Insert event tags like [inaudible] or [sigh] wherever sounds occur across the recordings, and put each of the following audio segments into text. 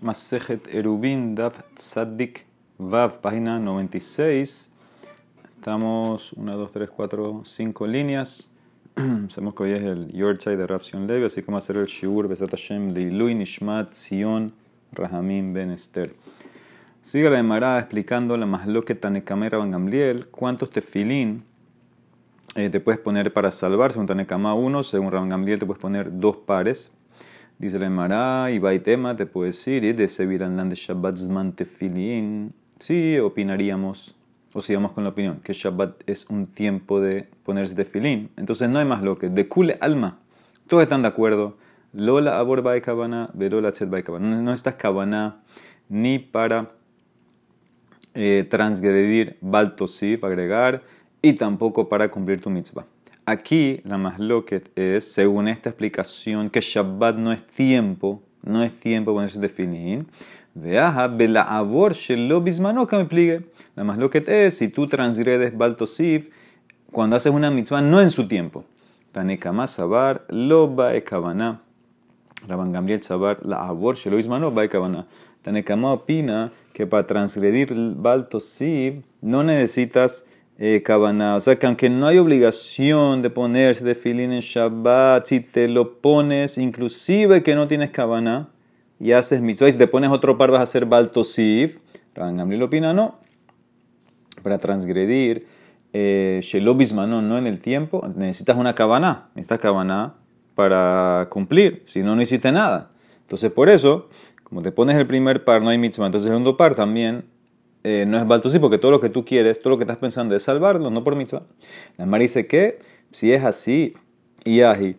Masejet Erubin, Dav Tzadik Vav, página 96. Estamos 1, 2, 3, 4, 5 líneas. [clears throat] Sabemos que hoy es el Yorchai de Rapsion Levi, así como hacer el Shiur Besat Hashem Nishmat Sion Rahamim Ben Esther. Sigue la Emara explicando la Masloque Tanekamera Van Gamliel, cuántos tefilín eh, te puedes poner para salvar, según Tanekama uno, según Rabban Gamliel te puedes poner dos pares. Dice la Emara, y Baitema te puede decir, y de Seviranlan de Shabbat Zman Tefilin. Sí, opinaríamos, o sigamos con la opinión, que Shabbat es un tiempo de ponerse tefilín. Entonces no hay más lo que, de Kule Alma. Todos están de acuerdo. Lola Abor Baikabana, Verola Tzet Baikabana. No estás cabana ni para eh, transgredir Baltosif, agregar, y tampoco para cumplir tu mitzvah. Aquí la más loquet es, según esta explicación, que Shabbat no es tiempo, no es tiempo ponerse tefilín. Veaja, la abor shelo bismano que me pligue. La más loquet es, si tú transgredes baltosif, cuando haces una mitzvah, no en su tiempo. Tanekama sabar, lo baekavana. Rabban Gamliel sabar, la abor shelo bismano baekavana. Tanekama opina que para transgredir baltosif no necesitas eh, O sea que aunque no hay obligación de ponerse de filín en Shabbat, si te lo pones, inclusive que no tienes cabana y haces mitzvah, y si te pones otro par vas a hacer baltosif, Rabban lo opina no. Para transgredir, eh, no en el tiempo, necesitas una cabana, necesitas cabana para cumplir, si no, no hiciste nada. Entonces por eso, como te pones el primer par, no hay mitzvah, entonces el segundo par también eh, no es baltosí, porque todo lo que tú quieres, todo lo que estás pensando es salvarlo, no por mitzvah. La Mar dice que si es así, y aji,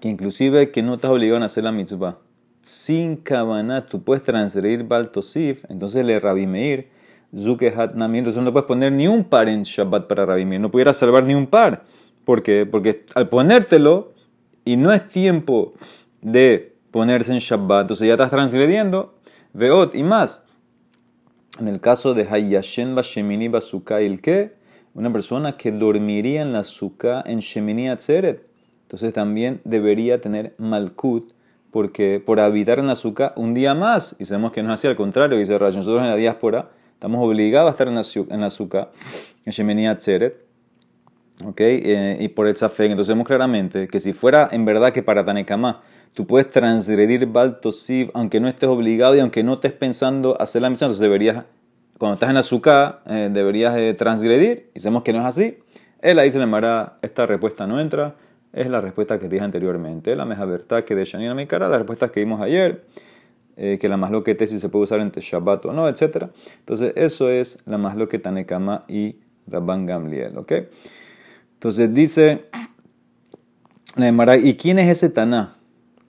que inclusive que no estás obligado a hacer la mitzvah, sin kavanah tú puedes transferir baltosif, entonces le rabimeir, zukehat nami, entonces no puedes poner ni un par en Shabbat para rabimeir, no pudieras salvar ni un par. ¿Por qué? Porque al ponértelo, y no es tiempo de ponerse en Shabbat, entonces ya estás transgrediendo, veot y más. En el caso de Hayashen Bashemini Basuka el que, una persona que dormiría en la suka en Shemini Atzeret. Entonces también debería tener Malkut, porque por habitar en la suka un día más, y sabemos que no es así, al contrario, dice Rayo, nosotros en la diáspora estamos obligados a estar en la, en suka, en Shemini Atzeret, ¿ok? Eh, y por el Tzafek, entonces vemos claramente que si fuera en verdad que para Tanekama, tú puedes transgredir Baltosiv aunque no estés obligado y aunque no estés pensando hacer la misión. Entonces deberías, cuando estás en azúcar, eh, deberías eh, transgredir. Y sabemos que no es así. Él ahí se le llamará, esta respuesta no entra. Es la respuesta que dije anteriormente. La meja verdad que de Shanina mi cara, la respuesta que vimos ayer. Eh, que la más que si se puede usar entre Shabbat o no, etc. Entonces, eso es la más que Tanekama y Rabban Gamliel. ¿ok? Entonces dice la ¿y quién es ese Taná?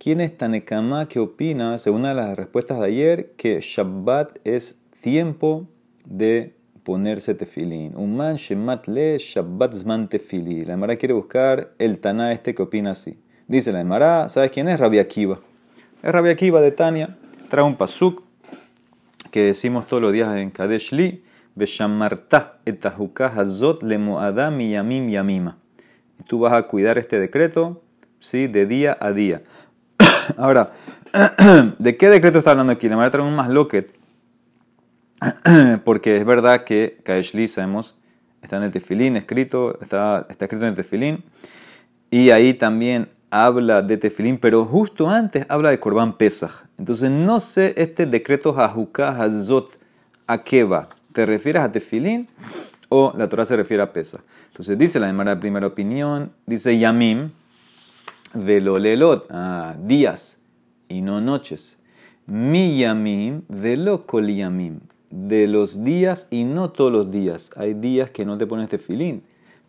¿Quién es Tanekama que opina, según una de las respuestas de ayer, que Shabbat es tiempo de ponerse tefilín? Un man shemat le Shabbat zman tefilín. La Emara quiere buscar el Taná este que opina así. Dice la Emara, ¿sabes quién es? Rabbi Akiva. Es Rabbi Akiva de Tania. Trae un pasuk que decimos todos los días en Kadesh Li. Beshamarta etahuka hazot le moadam yamim yamima. Tú vas a cuidar este decreto, ¿sí? De día a día. Ahora, [clears throat] ¿de qué decreto está hablando aquí? Le voy a traer un más loquet. [clears throat] Porque es verdad que Kaeshli, sabemos, está en el tefilín escrito, está, está escrito en el tefilín. Y ahí también habla de tefilín, pero justo antes habla de Corban Pesach. Entonces, no sé este decreto Hajuka Hazot, ¿a qué va? ¿Te refieres a tefilín o la Torah se refiere a Pesach? Entonces, dice la de primera opinión, dice Yamim, velolelot, ah, días y no noches. Mi yamim velo kol yamim, de los días y no todos los días. Hay días que no te pones tefilín.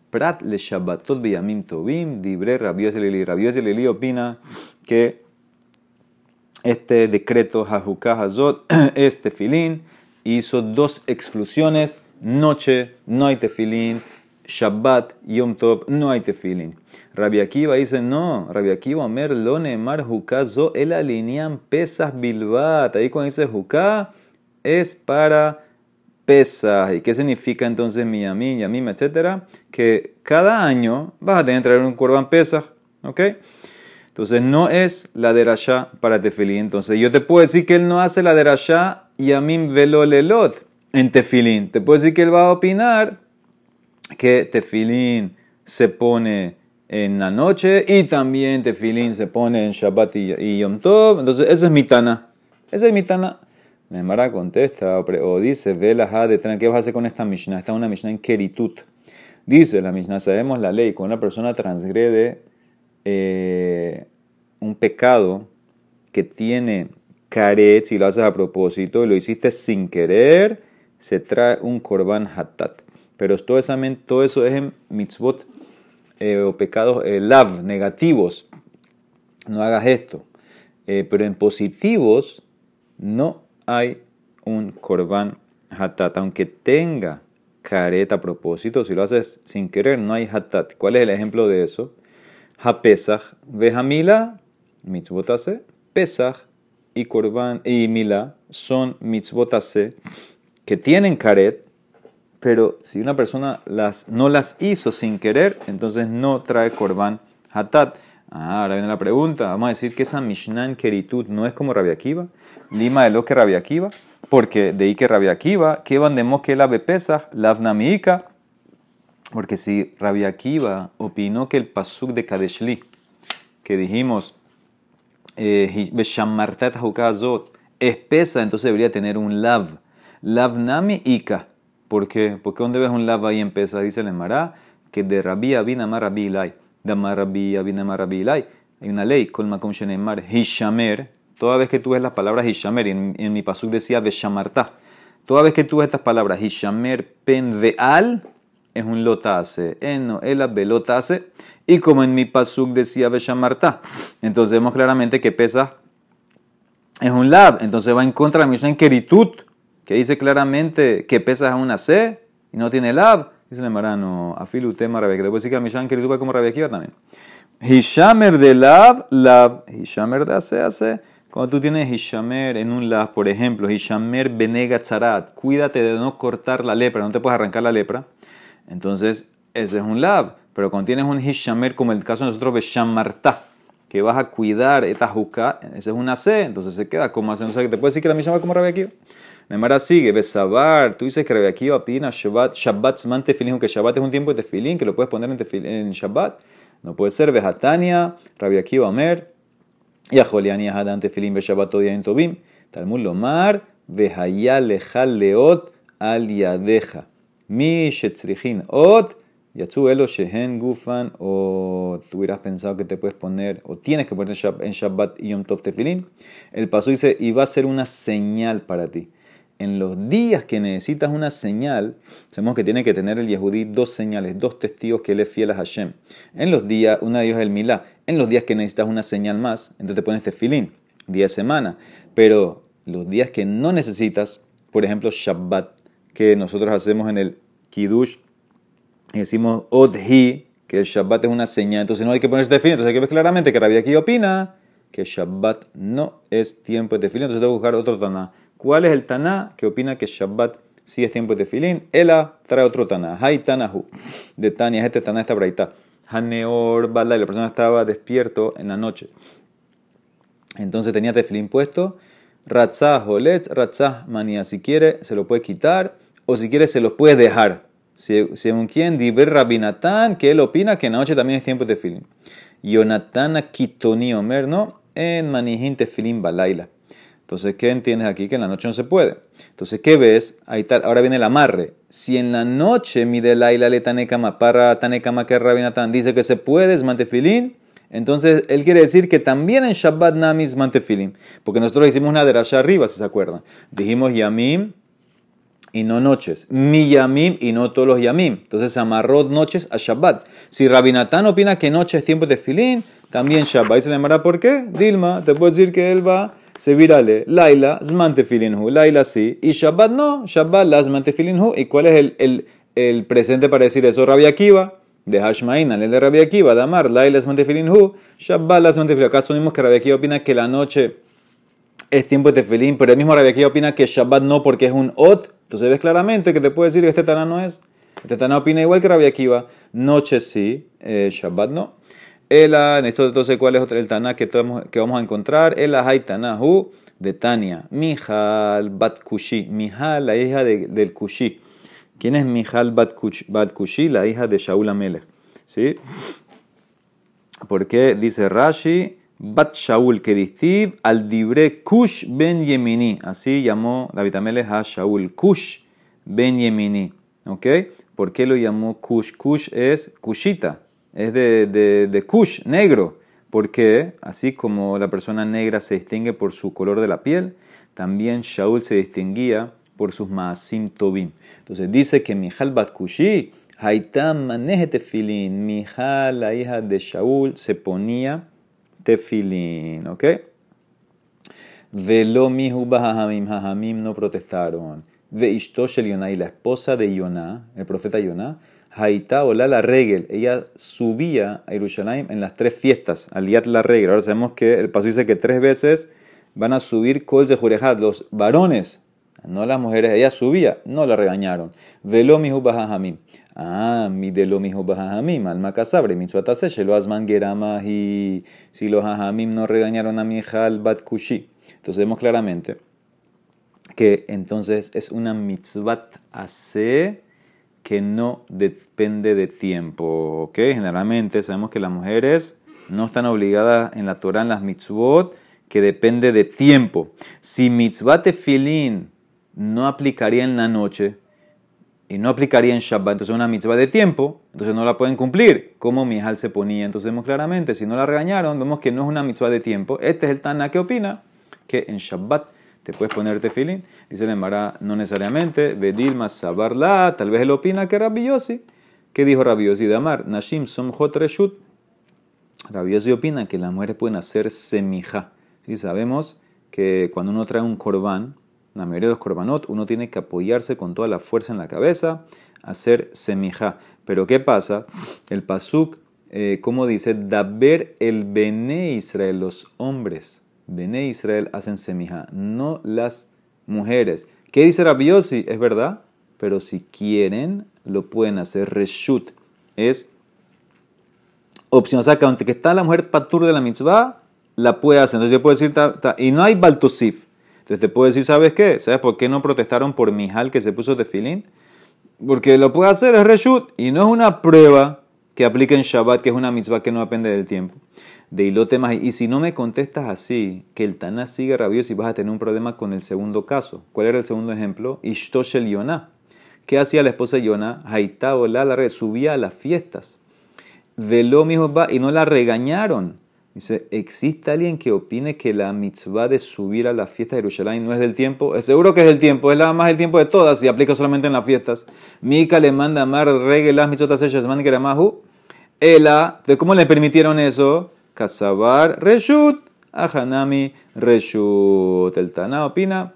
Prat le shabbatot beyamim tovim, dibre rabios elili. Rabios elili opina que este decreto Hajukah Hazot [clears throat] es tefilín. Hizo dos exclusiones. Noche no hay tefilín. Shabbat, Yom Tov, no hay tefilín. Rabbi Akiva dice, no, Rabbi Akiva, Omer, Lone, Mar, Jukazo, el alinean pesas bilbat. Ahí cuando dice Juká, es para pesas. ¿Y qué significa entonces Miyamim, Yamim, etcétera? Que cada año vas a tener que traer un corban pesas, ¿ok? Entonces no es la derashá para tefilín. Entonces yo te puedo decir que él no hace la derashá yamim velo lelot en tefilín. Te puedo decir que él va a opinar que tefilín se pone en la noche y también tefilín se pone en Shabbat y, Yom Tov. Entonces, esa es mi tana. Esa es mi tana. Nemara contesta o, dice, ve la de ¿qué vas a hacer con esta Mishnah? Está una Mishnah en Keritut. Dice la Mishnah, sabemos la ley, cuando una persona transgrede eh, un pecado que tiene caret, si lo haces a propósito y lo hiciste sin querer, se trae un korban hatat. Pero todo, eso es en mitzvot eh, o pecados eh, lav, negativos. No hagas esto. pero en positivos no hay un korban hatat. Aunque tenga careta a propósito, si lo haces sin querer, no hay hatat. ¿Cuál es el ejemplo de eso? Ha-pesach, vejamila, mitzvotase, pesach y korban y mila son mitzvotase que tienen caret, pero si una persona las, no las hizo sin querer, entonces no trae korban hatat. Ah, ahora viene la pregunta. Vamos a decir que esa Mishnah en Keritut no es como Rabiakiva. Lima de lo que Rabiakiva. Porque de ahí que Rabiakiva, que van de que la bepesa, la Porque si Rabiakiva opinó que el pasuk de Kadeshli, que dijimos, eh, es pesa, entonces debería tener un lav. Lavnami ika. ¿Por qué? Porque ¿dónde ves un lav ahí en pesa? Dice el Emara, que de Rabbi Abin Rabbi Ilai. De Rabbi Abin Rabbi Ilai. Hay una ley, con Makom Shenemar, Hishamer, Toda vez que tú ves las palabras Hishamer, en, en mi pasuk decía Beshamarta. Toda vez que tú ves estas palabras Hishamer pen veal, es un lotase. Eno, el belotase. Y como en mi pasuk decía Beshamarta. Entonces vemos claramente que pesa es un lab. Entonces va en contra de la Mishnah en que dice claramente que pesa es una C y no tiene lab. Dice el marano, afilu tema que Te puedo decir que en Keritut va como Rabekiva también. Hishamer de lab, lab. Hishamer de AC, AC. Cuando tú tienes Hishamer en un las, por ejemplo, Hishamer benega tzarat, cuídate de no cortar la lepra, no te puedes arrancar la lepra, entonces ese es un lab. Pero cuando tienes un Hishamer, como el caso de nosotros, Beshamarta, que vas a cuidar esta juca, ese es una C, entonces se queda como hace, no sé, te puedes decir que la misma va como Rabbi. Nemara sigue, Besabar, tú dices que Akiva opina Shabbat, Shabbat man tefilin, que Shabbat es un tiempo de tefilín, que lo puedes poner en, tefilin, en Shabbat. No puede ser, Bejatania, Akiva Omer, y a Joliani Hadan Tefilin Beshabat en Tobim. Talmud Lomar, Vehaya Lejal Leot al Yadeja. Mi Shetzrichin Ot. Yatsu Elo Shehen Gufan. O tú hubieras pensado que te puedes poner, o tienes que poner en Shabbat y Yom Tov Tefilin. El paso dice, y va a ser una señal para ti en los días que necesitas una señal, sabemos que tiene que tener el Yehudí dos señales, dos testigos que él es fiel a Hashem. En los días, una de ellos es el Milá. En los días que necesitas una señal más, entonces te pones tefilín, día de semana. Pero los días que no necesitas, por ejemplo, Shabbat, que nosotros hacemos en el Kiddush, y decimos Odhi, que el Shabbat es una señal, entonces no hay que ponerse tefilín. Entonces hay que ver claramente que Rabbi aquí opina que Shabbat no es tiempo de tefilín, entonces tengo que buscar otro Taná. ¿Cuál es el Taná que opina que Shabbat sí es tiempo de tefilín? Ela trae otro Taná. Hay Tanahu. De Tania, este Taná está braita. Haneor Balai, la persona estaba despierto en la noche. Entonces tenía tefilín puesto. Ratzah Holetz, Ratzah Manía. Si quiere, se lo puede quitar. O si quiere, se lo puede dejar. Según quien, Diber Rabinatán, que él opina que en la noche también es tiempo de tefilín. Yonatana Kitoni Omer, no, en Manijín tefilín Balaila. Entonces, ¿qué entiendes aquí? Que en la noche no se puede. Entonces, ¿qué ves? Ahí está, ahora viene el amarre. Si en la noche mi laila le tanekama para tanekama que rabinatán dice que se puede, es mantefilín, entonces él quiere decir que también en Shabbat Namis mantefilín. Porque nosotros hicimos una derasha arriba, si se acuerdan. Dijimos yamim y no noches. Mi yamim y no todos los yamim. Entonces se amarró noches a Shabbat. Si Rabinatán opina que noche es tiempo de filín, también Shabbat. ¿Y se le llamará por qué? Dilma, te puedo decir que él va se virale, Laila, Zman Tefilinhu, Laila sí, y Shabbat no, Shabbat la Zman Tefilinhu. ¿Y cuál es el, el, el, presente para decir eso? Rabia Akiva, de Hashmaina, el de Rabia Akiva, Damar, Laila Zman Tefilinhu, Shabbat la Zman Tefilinhu. Acaso mismo que Rabia Akiva opina que la noche es tiempo de Tefilin, pero el mismo Rabia Akiva opina que Shabbat no porque es un Ot. Entonces ves claramente que te puede decir que este Taná no es. Este Taná opina igual que Rabia Akiva, noche sí, eh, Shabbat no. Ela, entonces, ¿cuál es el Taná que, que vamos a encontrar? Ela hay de Tania. Mijal Bat Kushi. Mijal, la hija del Kushi. ¿Quién es Mijal Bat Kushi? La hija de Shaul Amelech. ¿Sí? Porque dice Rashi, Bat Shaul que distiv al dibre Kush ben Yemini. Así llamó David Amelech a Shaul. Kush ben Yemini. ¿Ok? ¿Por qué lo llamó Kush? Kush es Kushita es de, de, de kush, negro, porque así como la persona negra se distingue por su color de la piel, también Shaul se distinguía por sus maasim tobim. Entonces dice que Mijal bat kushi, haitam maneje tefilin, Mijal, la hija de Shaul, se ponía tefilin, ¿ok? Velo mihu bahamim, hajamim no protestaron. Ve ishtoshel Yonah, y la esposa de Yonah, el profeta Yonah, Haitá Ola la Regel, ella subía a Jerusalén en las tres fiestas, al Yat la Regel. Ahora sabemos que el paso dice que tres veces van a subir Kol de los varones, no las mujeres, ella subía, no la regañaron. Velo mihu. Ah, mi de lo mihu alma casabre, mitzvatase, shelo asman gerama y si los hajamim no regañaron a mi hal bat kushi. Entonces vemos claramente que entonces es una mitzvat ase que no depende de tiempo. ¿ok? Generalmente sabemos que las mujeres no están obligadas en la Torah, en las mitzvot, que depende de tiempo. Si mitzvah tefilin no aplicaría en la noche y no aplicaría en Shabbat, entonces es una mitzvah de tiempo, entonces no la pueden cumplir. Como Mijal se ponía, entonces vemos claramente, si no la regañaron, vemos que no es una mitzvah de tiempo. Este es el Tana que opina que en Shabbat te puedes poner tefilín. Dice el Emara, no necesariamente. Bedilma sabarla, tal vez él opina que Rabbi Yossi. ¿Qué dijo Rabbi Yossi de Amar? Nashim som hot reshut. Rabbi Yossi opina que las mujeres pueden hacer semija. ¿Sí? Sabemos que cuando uno trae un corbán, la mayoría de los corbanot, uno tiene que apoyarse con toda la fuerza en la cabeza, hacer semija. Pero ¿qué pasa? El pasuk, eh, como dice, daber el bene Israel, los hombres Bene Israel hacen semija, no las mujeres. ¿Qué dice Rabbi Yossi? Es verdad, pero si quieren, lo pueden hacer. Reshut es opción. O sea, que aunque está la mujer patur de la mitzvah, la puede hacer. Entonces yo puedo decir, y no hay baltusif. Entonces te puedo decir, ¿sabes qué? ¿Sabes por qué no protestaron por Mijal que se puso de filín? Porque lo puede hacer, es reshut. Y no es una prueba que aplique en Shabbat, que es una mitzvah que no depende del tiempo de Ilote Y si no me contestas así, que el Taná sigue rabioso y vas a tener un problema con el segundo caso. ¿Cuál era el segundo ejemplo? Ishtoshel Yonah. ¿Qué hacía la esposa de Yonah? Haitá o la subía a las fiestas. Veló mi va y no la regañaron. Dice, ¿existe alguien que opine que la mitzvah de subir a la fiesta de Jerusalén no es del tiempo? Seguro que es del tiempo, es la más del tiempo de todas y aplica solamente en las fiestas. Mika le manda a Mar las mitzvotas ellas, man Ela, ¿de cómo le permitieron eso? Kasabar Reshut, Ahanami Reshut. El Tana opina,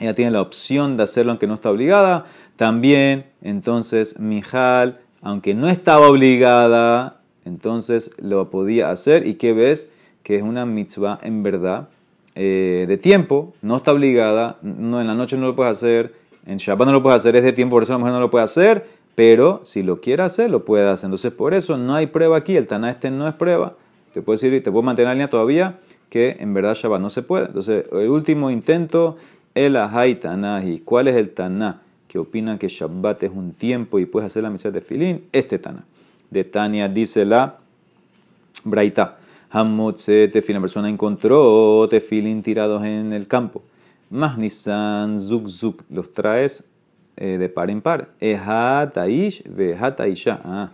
ella tiene la opción de hacerlo aunque no está obligada. También, entonces, Mijal, aunque no estaba obligada, entonces lo podía hacer. ¿Y qué ves? Que es una mitzvah en verdad eh, de tiempo, no está obligada, no, en la noche no lo puedes hacer, en Shabbat no lo puedes hacer, es de tiempo, por eso la mujer no lo puede hacer, pero si lo quiere hacer, lo puede hacer. Entonces, por eso no hay prueba aquí, el Taná este no es prueba te puedo decir, te puedo mantener la línea todavía que en verdad Shabbat no se puede. Entonces, el último intento, el Ahai Tanahi. ¿Cuál es el Taná que opina que Shabbat es un tiempo y puedes hacer la misa de filín? Este Taná. De Tania dice la Braita. Hamotze tefilin, la persona encontró tefilin tirados en el campo. Mahnisan zuk zuk, los traes eh, de par en par. Ehataish vehataisha. Ah,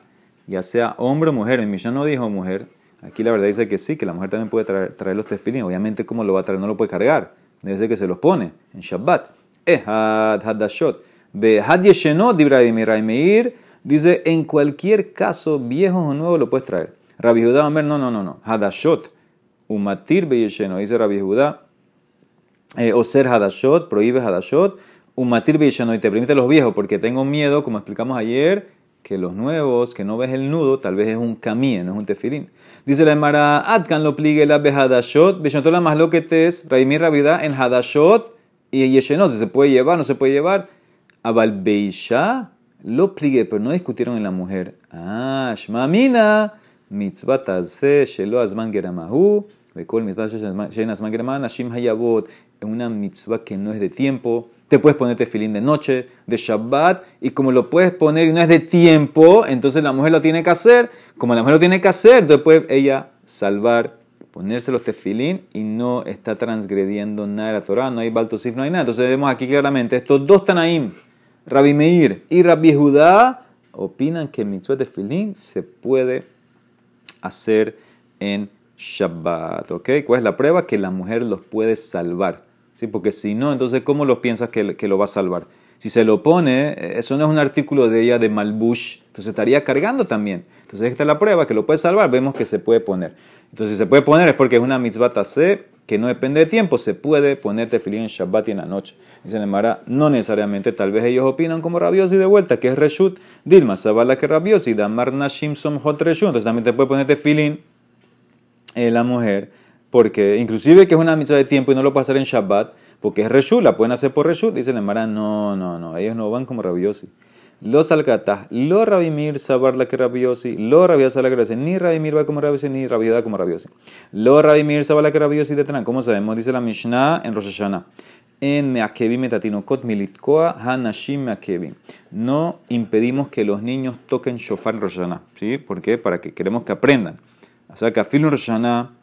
ya sea hombre o mujer. En Mishnah no dijo mujer, Aquí la verdad dice que sí, que la mujer también puede traer, los tefilín. Obviamente, ¿cómo lo va a traer? No lo puede cargar. Debe ser que se los pone en Shabbat. Hadashot. Dice, en cualquier caso, viejos o nuevos, lo puedes traer. Rabbi Judá, no, no, no, no. Hadashot. Umatir be yesheno. Dice Rabbi Judá. Eh, o ser hadashot, prohíbe hadashot. Umatir be yesheno. Y te permite los viejos, porque tengo miedo, como explicamos ayer, que los nuevos, que no ves el nudo, tal vez es un camino, no es un tefilín. Dice la Emara, Adkan lo pligue la behadashot, la más lo que te es, Raimir Rabida en hadashot y yeshenot, se puede llevar, no se puede llevar. Abalbeisha lo pligue, pero no discutieron en la mujer. Ah, shmamina, mitzvah tazeh shelo azman geramahu, vekol mitzvah shein azman geramahu, nashim hayabot, una mitzvah que no es de tiempo, te puedes poner tefilín de noche, de Shabbat, y como lo puedes poner y no es de tiempo, entonces la mujer lo tiene que hacer. Como la mujer lo tiene que hacer, entonces puede ella salvar, ponerse los tefilín y no está transgrediendo nada de la Torah, no hay baltosif, no hay nada. Entonces vemos aquí claramente, estos dos Tanaim, Rabbi Meir y Rabbi Judá, opinan que mitzvah de tefilín se puede hacer en Shabbat. ¿Ok? ¿Cuál es la prueba? Que la mujer los puede salvar. ¿Sí? Porque si no, entonces, ¿cómo lo piensas que, que, lo va a salvar? Si se lo pone, eh, eso no es un artículo de ella de Malbush, entonces estaría cargando también. Entonces, esta es la prueba que lo puede salvar, vemos que se puede poner. Entonces, si se puede poner es porque es una mitzvah tase que no depende de tiempo, se puede poner tefilín en Shabbat y en la noche. Dice Mara, no necesariamente, tal vez ellos opinan como rabiosi de vuelta, que es reshut, Dilma, sabala que rabiosi, damar nashim som hot reshut, entonces también te puede poner tefilín eh, la mujer porque inclusive que es una misa de tiempo y no lo puede hacer en Shabbat, porque es Reshut, la pueden hacer por Reshut, dice la Mara, no, no, no, ellos no van como rabiosi. Los alcatás, lo rabimir sabar la que rabiosi, lo rabiosa la que ni rabimir va como rabiosi, ni rabiodá como rabiosi. Lo rabimir sabar la que rabiosi de Tanán, ¿cómo sabemos? Dice la Mishnah en Rosh Hashanah. En Meakevim metatinokot militkoa hanashim meakevim. No impedimos que los niños toquen shofar en Rosh Hashanah. ¿Sí? ¿Por qué? Para que queremos que aprendan. O sea, que a en Rosh Hashanah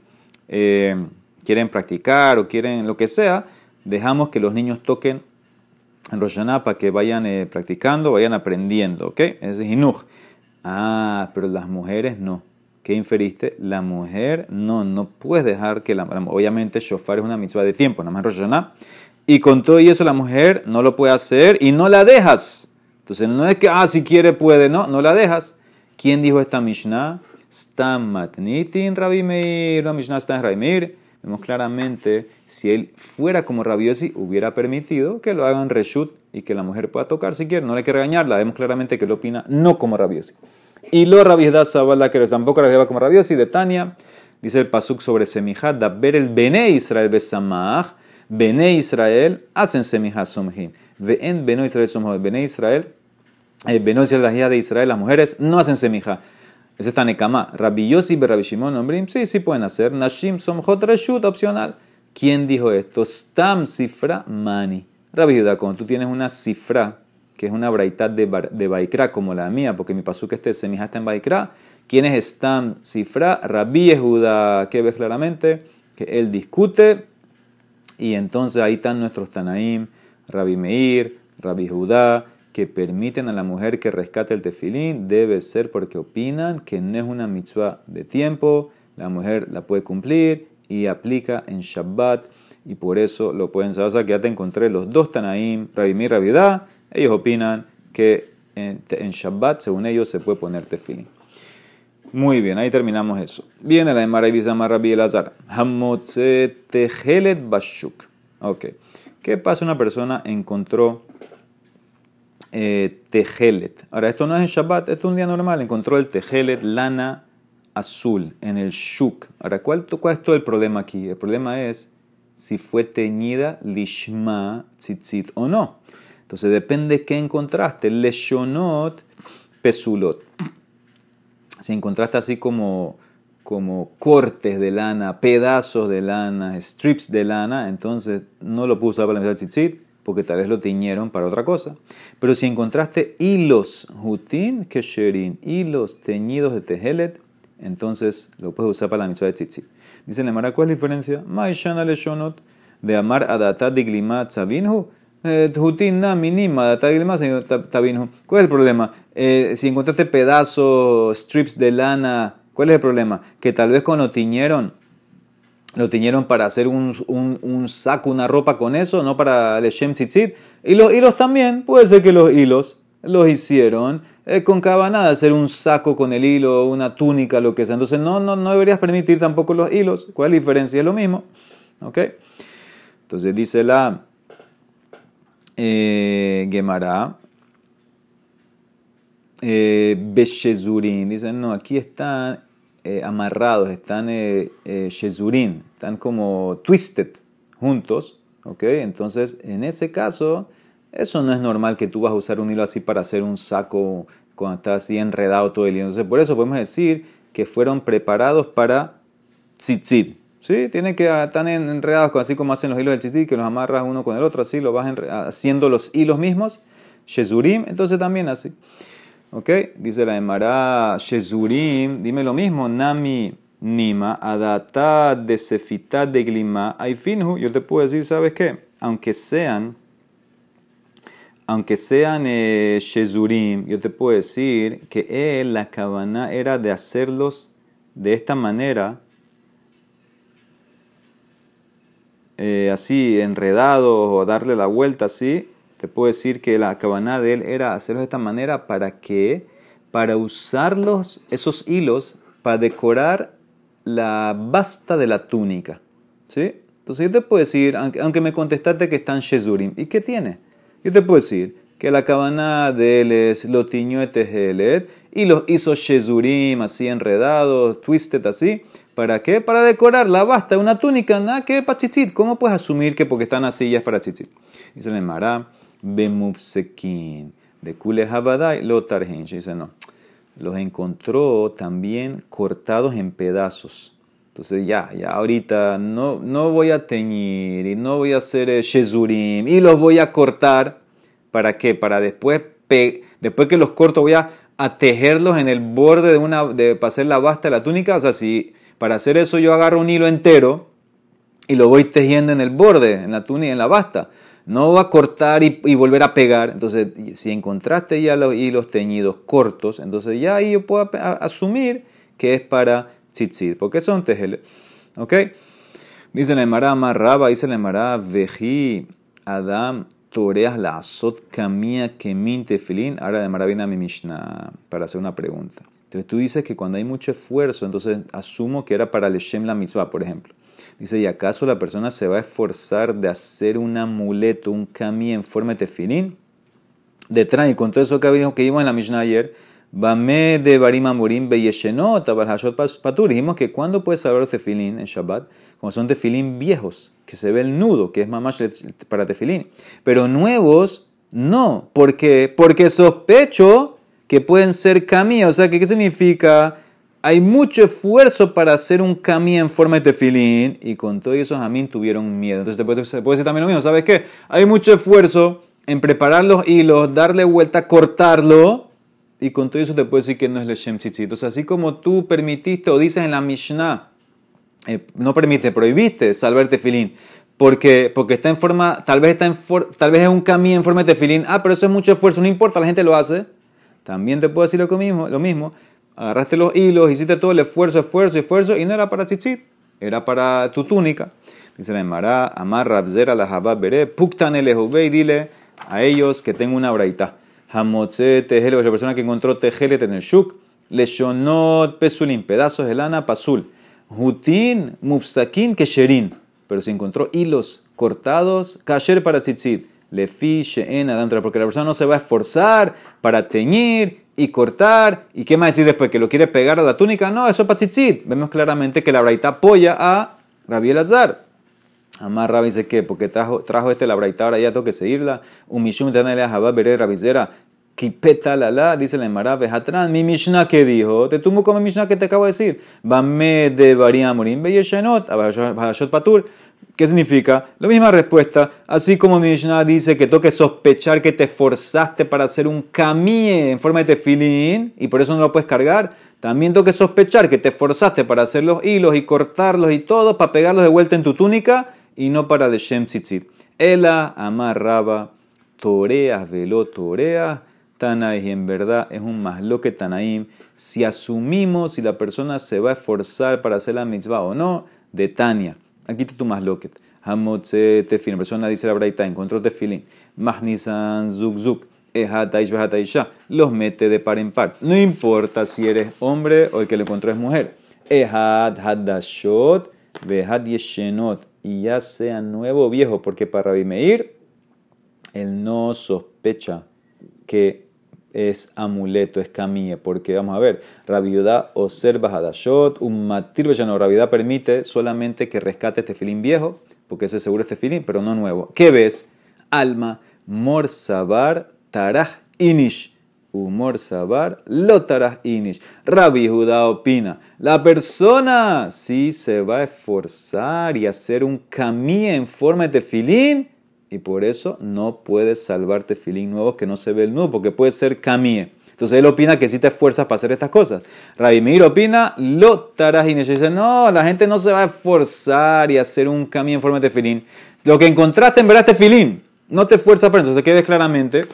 eh, quieren practicar o quieren lo que sea, dejamos que los niños toquen en Rosh para que vayan eh, practicando, vayan aprendiendo, ¿ok? Es Hinuj. Ah, pero las mujeres no. ¿Qué inferiste? La mujer no, no puedes dejar que la... Obviamente shofar es una mitzvah de tiempo, nada más Rosh Y con todo eso la mujer no lo puede hacer y no la dejas. Entonces no es que, ah, si quiere puede, no, no la dejas. ¿Quién dijo esta Mishnah? Stam matnitin la Mishnah está en. Vemos claramente, si él fuera como Rabiosi, hubiera permitido que lo hagan reshut y que la mujer pueda tocar si quiere. No hay que regañarla, vemos claramente que él opina no como Rabiosi. Y lo Rabiedad Sabala, que tampoco la como Rabiosi, de Tania, dice el Pasuk sobre Semijat, ver el Bene Israel besamach, Bene Israel hacen Semijat somhin. Ven Bene Israel somhin. Bene Israel, eh, Bene Israel, de Israel, las mujeres no hacen Semijat. Ese está Nekama. Rabbi Yossi Rabbi Shimon Ombrim, sí, sí pueden hacer. Nashim Somjot Reshut, opcional. ¿Quién dijo esto? Stam Sifra Mani. Rabbi Judá, cuando tú tienes una cifra, que es una braitad de, de Baikra, como la mía, porque mi que este semija está en Baikra, ¿quién es Stam Sifra? Rabbi Judá, que ves claramente que él discute, y entonces ahí están nuestros Tanaim, Rabbi Meir, Rabbi Judá, que permiten a la mujer que rescate el tefilín debe ser porque opinan que no es una mitzvah de tiempo, la mujer la puede cumplir y aplica en Shabbat y por eso lo pueden saber. O sea que ya te encontré los dos Tanaim, Rabimir y ellos opinan que en, Shabbat, según ellos, se puede poner tefilín. Muy bien, ahí terminamos eso. Viene la Emara y dice Rabbi Elazar, Hamotze tehelet bashuk. Ok. ¿Qué pasa? Una persona encontró eh. Ahora, esto no es en Shabbat, esto es un día normal. Encontró el tejelet, lana azul, en el shuk. Ahora, ¿cuál, ¿cuál es todo el problema aquí? El problema es si fue teñida lishma tzitzit o no. Entonces, depende qué encontraste. Leshonot pesulot. Si encontraste así como, como cortes de lana, pedazos de lana, strips de lana, entonces no lo puedo usar para la tzitzit porque tal vez lo tiñeron para otra cosa. Pero si encontraste hilos hutin kesherin, hilos teñidos de tehelet, entonces lo puedes usar para la mitzvah de tzitzit. Dice Nemara, ¿cuál es la diferencia? Ma'ishana leshonot de amar adatat diglimat sabinhu. Eh, hutin na minim adatat diglimat sabinhu. ¿Cuál es el problema? Eh, si encontraste pedazos, strips de lana, ¿cuál es el problema? Que tal vez cuando tiñeron lo teñieron para hacer un, un, saco, una ropa con eso, no para el Shem Tzitzit. Y los hilos también, puede ser que los hilos los hicieron eh, con cabanada, hacer un saco con el hilo, una túnica, lo que sea. Entonces no, no, no deberías permitir tampoco los hilos. ¿Cuál es la diferencia? Es lo mismo. ¿Ok? Entonces dice la eh, Gemara. Eh, Beshezurin. Dicen, no, aquí están eh, amarrados, están eh, eh, están como twisted juntos, ¿ok? Entonces, en ese caso, eso no es normal que tú vas a usar un hilo así para hacer un saco cuando está así enredado todo el hilo. Entonces, por eso podemos decir que fueron preparados para tzitzit. ¿Sí? Tienen que estar enredados así como hacen los hilos del tzitzit, que los amarras uno con el otro, así lo vas haciendo los hilos mismos. Shezurim, entonces también así. ¿Ok? Dice la Emara, Shezurim, dime lo mismo, Nami Nima, Adata de Sefita de Glima, yo te puedo decir, ¿sabes qué? Aunque sean, aunque sean eh, yo te puedo decir que él, la cabana era de hacerlos de esta manera, eh, así enredados o darle la vuelta así, te puedo decir que la cabana de él era hacerlo de esta manera para que, para usarlos, esos hilos, para decorar la basta de la túnica. ¿Sí? Entonces yo te puedo decir, aunque, me contestaste que están Shezurim, ¿y qué tiene? Yo te puedo decir que la cabana de él es lo tiñó Tehelet y los hizo Shezurim así enredados, twisted así. ¿Para qué? Para decorar la basta de una túnica, nada que para chichit. ¿Cómo puedes asumir que porque están así ya es para chichit? Dice el Mará, Bemufsekin, de Kule Havadai, lo Dice no los encontró también cortados en pedazos. Entonces ya, ya ahorita no, no voy a teñir y no voy a hacer eh, shezurim y los voy a cortar. ¿Para qué? Para después, después que los corto voy a, tejerlos en el borde de una, de, para hacer la basta de la túnica. O sea, si para hacer eso yo agarro un hilo entero y lo voy tejiendo en el borde, en la túnica, en la basta no va a cortar y, volver a pegar. Entonces, si encontraste ya los teñidos cortos, entonces ya ahí yo puedo asumir que es para tzitzit, porque son tejeles. ¿Ok? Dice la Emara Raba, dice la Emara Veji Adam Toreas la Azot Kamia Kemin Tefilin. Ahora de Maravina mi Mishnah para hacer una pregunta. Entonces tú dices que cuando hay mucho esfuerzo, entonces asumo que era para el Shem la mitzvah, por ejemplo. Dice, ¿y acaso la persona se va a esforzar de hacer un amuleto, un cami en forma de tefilín? Detrás, y con todo eso que vimos en la Mishnah ayer, Bame de Barima Morim Beyeshenot, Patur. Dijimos que cuando puedes saber los tefilín en Shabbat, como son tefilín viejos, que se ve el nudo, que es más para tefilín. Pero nuevos, no. ¿Por qué? Porque sospecho que pueden ser cami. O sea, ¿qué significa? Hay mucho esfuerzo para hacer un camino en forma de tefilín y con todo eso Jamín tuvieron miedo. Entonces se puede decir también lo mismo, ¿sabes qué? Hay mucho esfuerzo en preparar los hilos, darle vuelta, cortarlo y con todo eso te puede decir que no es Leshem Tzitzit. Entonces así como tú permitiste o dices en la Mishnah, eh, no permite, prohibiste salvar tefilín. Porque, porque está en forma, tal vez, está en tal vez es un camino en forma de tefilín. Ah, pero eso es mucho esfuerzo, no importa, la gente lo hace. También te puedo decir lo mismo, lo mismo agarraste los hilos, hiciste todo el esfuerzo, esfuerzo, esfuerzo, y no era para tzitzit, era para tu túnica. Dice la Emara, Amar Rabzera la Jabab Bere, Puktan el y dile a ellos que tengo una braita. Hamotze Tehelet, la persona que encontró Tehelet en el Shuk, Leshonot Pesulin, pedazos de lana pasul. Hutin Mufsakin Kesherin, pero se encontró hilos cortados, Kasher para tzitzit. Lefi She'en Adantra, porque la persona no se va a esforzar para teñir y cortar. ¿Y qué más decir después? ¿Que lo quiere pegar a la túnica? No, eso es pachichit. Vemos claramente que la braita apoya a Rabbi Elazar. Amar Rabbi dice que porque trajo, trajo este la braita, ahora ya tengo que seguirla. Un mishum tenele a Jabá Bere Rabizera. Kipeta la la, dice la Emara Behatran. Mi Mishnah que dijo, te tumo como mi Mishnah que te acabo de decir. Bame de Baria Morim Beyeshenot, Abashot Patur. ¿Qué significa? La misma respuesta. Así como mi Mishnah dice que toque sospechar que te forzaste para hacer un camie en forma de tefilín y por eso no lo puedes cargar. También toque sospechar que te forzaste para hacer los hilos y cortarlos y todo para pegarlos de vuelta en tu túnica y no para de Shem Tzitzit. Ela amarraba, toreas, velo, toreas, Tanaim. Y en verdad es un más lo que Tanaim. Si asumimos si la persona se va a esforzar para hacer la mitzvah o no, de Tania. Aquí te tu más loquet. Hamotze tefilin. Persona dice la braita, encontró tefilin. Mahnisan zuk zuk. isha. Los mete de par en par. No importa si eres hombre o el que le encontró es mujer. Ehad hadashot. Vehad yeshenot. Y ya sea nuevo o viejo, porque para Meir, él no sospecha que es amuleto, es camille, porque vamos a ver, Rabiudá observa Hadashot, un matir no, Rabiudá permite solamente que rescate este filín viejo, porque ese seguro este filín, pero no nuevo. ¿Qué ves? Alma, Morsabar, Taraj, Inish, humor sabar, lotaras inish. Rabbi Judá opina, la persona sí se va a esforzar y hacer un camino en forma de tefilín y por eso no puedes salvar tefilín nuevos que no se ve el nudo, porque puede ser camie. Entonces él opina que sí te esfuerzas para hacer estas cosas. Rabbi Meir opina, lotaras inish. Dice, no, la gente no se va a esforzar y hacer un camino en forma de tefilín. Lo que encontraste en verdad es tefilín. No te esfuerzas para eso. Te quede claramente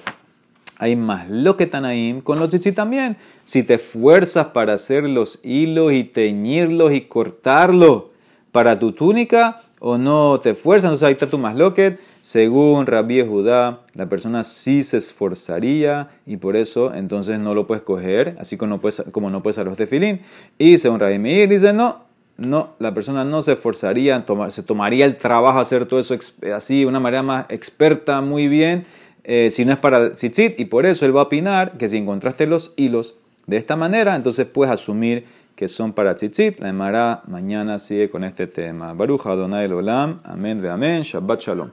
hay más lo que ahí con los chichis también. Si te esfuerzas para hacer los hilos y teñirlos y cortarlos para tu túnica o no te esfuerzas, entonces ahí está tu más loquet. Según Rabbi Judá, la persona sí se esforzaría y por eso entonces no lo puedes coger, así como no puedes, como no puedes a los tefilín. Y según Rabbi Meir dice, no, no, la persona no se esforzaría, se tomaría el trabajo hacer todo eso así de una manera más experta, muy bien eh, si no es para tzitzit, y por eso él va a opinar que si encontraste los hilos de esta manera, entonces puedes asumir que son para tzitzit. La Emara mañana sigue con este tema. Baruch Adonai Olam, amén de amén, Shabbat Shalom.